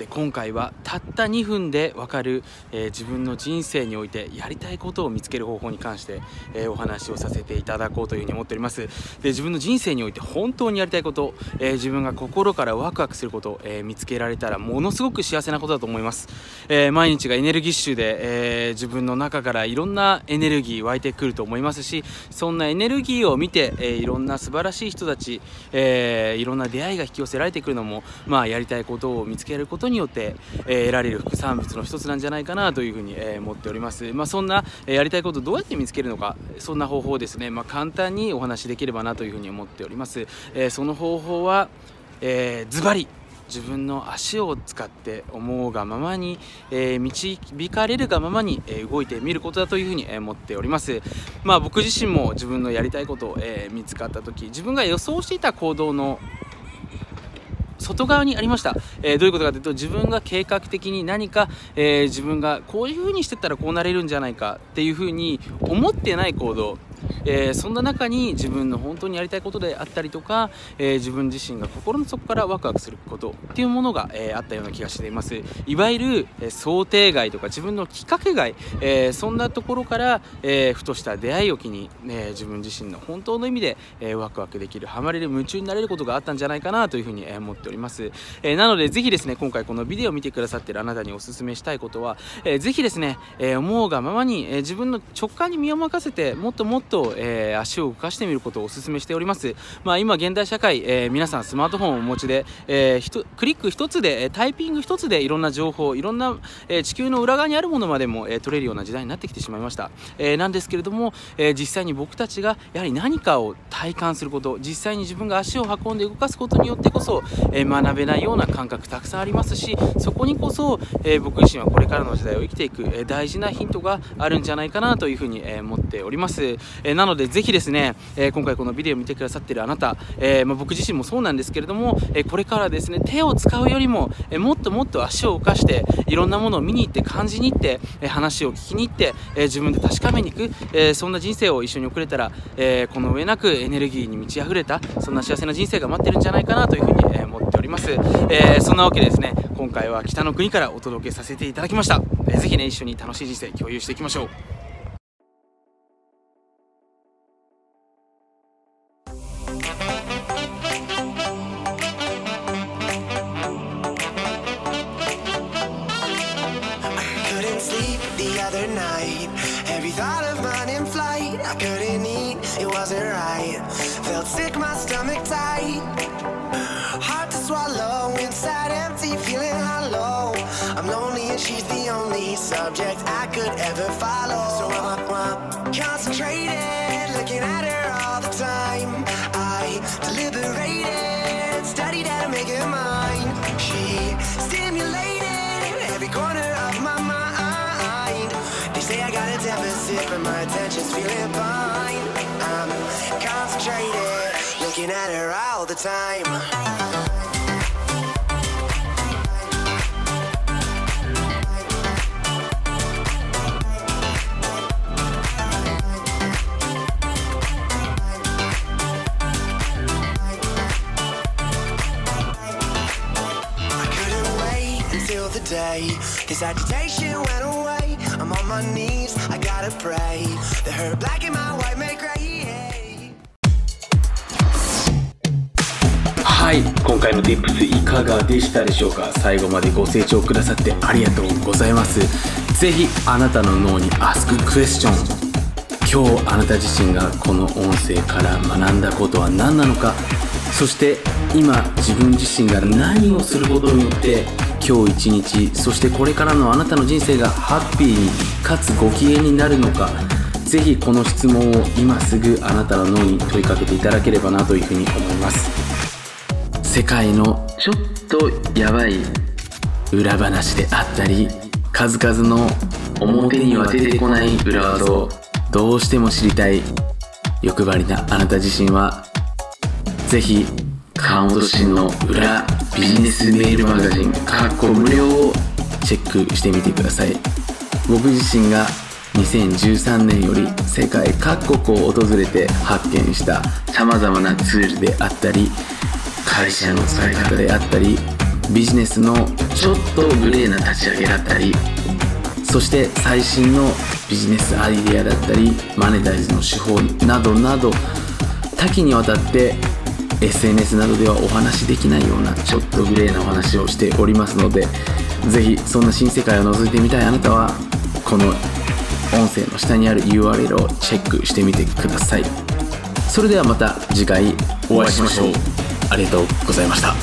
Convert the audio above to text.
で今回はたった2分でわかる、えー自分の人生においてやりたいことを見つける方法に関して、えーお話をさせていただこうというふうに思っております。で自分の人生において本当にやりたいこと、えー自分が心からワクワクすること、えー見つけられたらものすごく幸せなことだと思います、えー毎日がエネルギッシュで、えー自分の中からいろんなエネルギー湧いてくると思いますしそんなエネルギーを見て、えーいろんな素晴らしい人たち、えーいろんな出会いが引き寄せられてくるのも、まあ、やりたいことを見つけることにによって、えー得られる副産物の一つなんじゃないかなというふうに、えー思っております、まあ、そんな、えーやりたいことをどうやって見つけるのかそんな方法ですね、まあ、簡単にお話しできればなというふうに思っております、えーその方法は、えーズバリ自分の足を使って思うがままに、えー導かれるがままに、えー動いてみることだというふうに、えー思っております。まあ僕自身も自分のやりたいことを、えー見つかった時自分が予想していた行動の外側にありました、えーどういうことかというと自分が計画的に何か、えー自分がこういうふうにしてったらこうなれるんじゃないかっていうふうに思ってない行動。えーそんな中に自分の本当にやりたいことであったりとか、えー自分自身が心の底からワクワクすることっていうものが、えーあったような気がしています。いわゆる、えー想定外とか自分の規格外、えーそんなところから、えーふとした出会いを機に、えー自分自身の本当の意味で、えーワクワクできるハマれる夢中になれることがあったんじゃないかなというふうに、え思っております、えーなのでぜひですね今回このビデオを見てくださってるあなたにお勧めしたいことは、えーぜひですね、えー思うがままに、えー自分の直感に身を任せてもっともっと、えー足を動かしてみることをお勧めしております、まあ、今現代社会、えー皆さんスマートフォンをお持ちで、えークリック一つでタイピング一つでいろんな情報いろんな、え地球の裏側にあるものまでも、え取れるような時代になってきてしまいました、えなんですけれども、え実際に僕たちがやはり何かを体感すること実際に自分が足を運んで動かすことによってこそ、え学べないような感覚たくさんありますしそこにこそ、え僕自身はこれからの時代を生きていく、え大事なヒントがあるんじゃないかなというふうに、え思っております、えなのでぜひですね、え今回このビデオを見てくださっているあなた、えま、僕自身もそうなんですけれども、えこれからですね手を使うよりも、えもっともっと足を動かしていろんなものを見に行って感じに行って、え話を聞きに行って、え自分で確かめに行く、えそんな人生を一緒に送れたら、えこの上なくエネルギーに満ち溢れたそんな幸せな人生が待ってるんじゃないかなというふうに、え思っております、えそんなわけでですね今回は北の国からお届けさせていただきました、えーぜひね一緒に楽しい人生共有していきましょう。Sleep the other night. Every thought of mine in flight. I couldn't eat, it wasn't right. Felt sick, my stomach tight. Hard to swallow, inside empty, feeling hollow. I'm lonely and she's the only subject I could ever follow. So I'm, I'm concentrated, deficit, but my attention's feeling fine. I'm concentrated, looking at her all the time. I couldn't wait until the day this agitation went away. I'm on my knees, I gotta pray. The hurt black and my white make gray. はい。今回の Tips いかがでしたでしょうか？最後までご清聴くださってありがとうございます。ぜひあなたの脳に Ask Question 今日あなた自身がこの音声から学んだことは何なのか？そして今自分自身が何をすることによって今日一日そしてこれからのあなたの人生がハッピーにかつご機嫌になるのかぜひこの質問を今すぐあなたの脳に問いかけていただければなというふうに思います。世界のちょっとヤバい裏話であったり数々の表には出てこない裏技をどうしても知りたい欲張りなあなた自身はぜひ川本慎の裏ビジネスメールマガジンかっこ無料をチェックしてみてください。僕自身が2013年より世界各国を訪れて発見したさまざまなツールであったり会社の使い方であったりビジネスのちょっとグレーな立ち上げだったりそして最新のビジネスアイデアだったりマネタイズの手法などなど多岐にわたって SNS などではお話しできないようなちょっとグレーなお話をしておりますのでぜひそんな新世界を覗いてみたいあなたはこの音声の下にある URL をチェックしてみてください。それではまた次回お会いしましょう。ありがとうございました